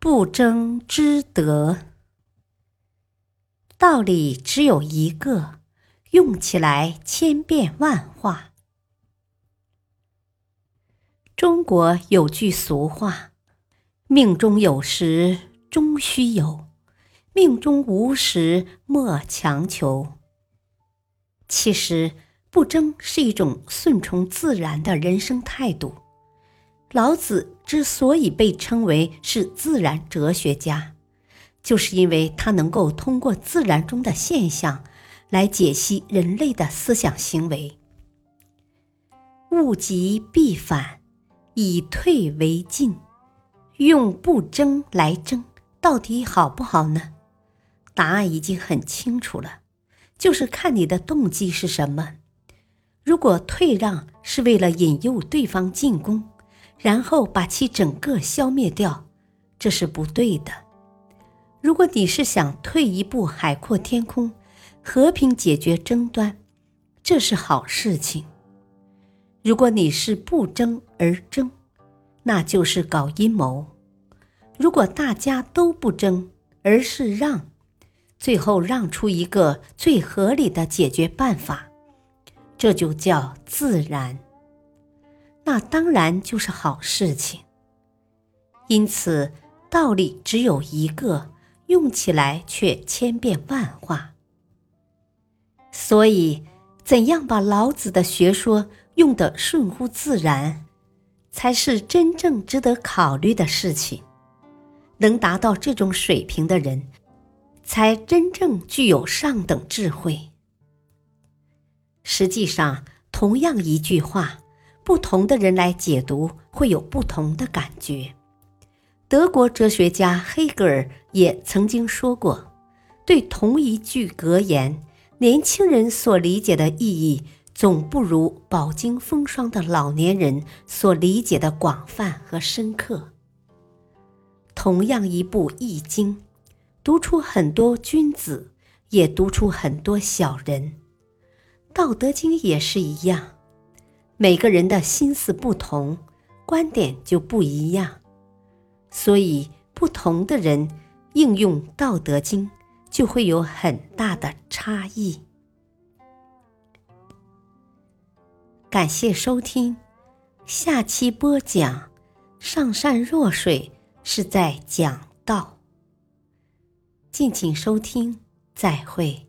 不争之德，道理只有一个，用起来千变万化。中国有句俗话：“命中有时终须有，命中无时莫强求。”其实，不争是一种顺从自然的人生态度。老子之所以被称为是自然哲学家，就是因为他能够通过自然中的现象来解析人类的思想行为。物极必反，以退为进，用不争来争，到底好不好呢？答案已经很清楚了，就是看你的动机是什么。如果退让是为了引诱对方进攻，然后把其整个消灭掉，这是不对的。如果你是想退一步海阔天空，和平解决争端，这是好事情。如果你是不争而争，那就是搞阴谋。如果大家都不争，而是让，最后让出一个最合理的解决办法，这就叫自然。当然就是好事情。因此，道理只有一个，用起来却千变万化。所以，怎样把老子的学说用得顺乎自然，才是真正值得考虑的事情。能达到这种水平的人，才真正具有上等智慧。实际上，同样一句话。不同的人来解读，会有不同的感觉。德国哲学家黑格尔也曾经说过：“对同一句格言，年轻人所理解的意义，总不如饱经风霜的老年人所理解的广泛和深刻。”同样一部《易经》，读出很多君子，也读出很多小人；《道德经》也是一样。每个人的心思不同，观点就不一样，所以不同的人应用《道德经》就会有很大的差异。感谢收听，下期播讲“上善若水”是在讲道。敬请收听，再会。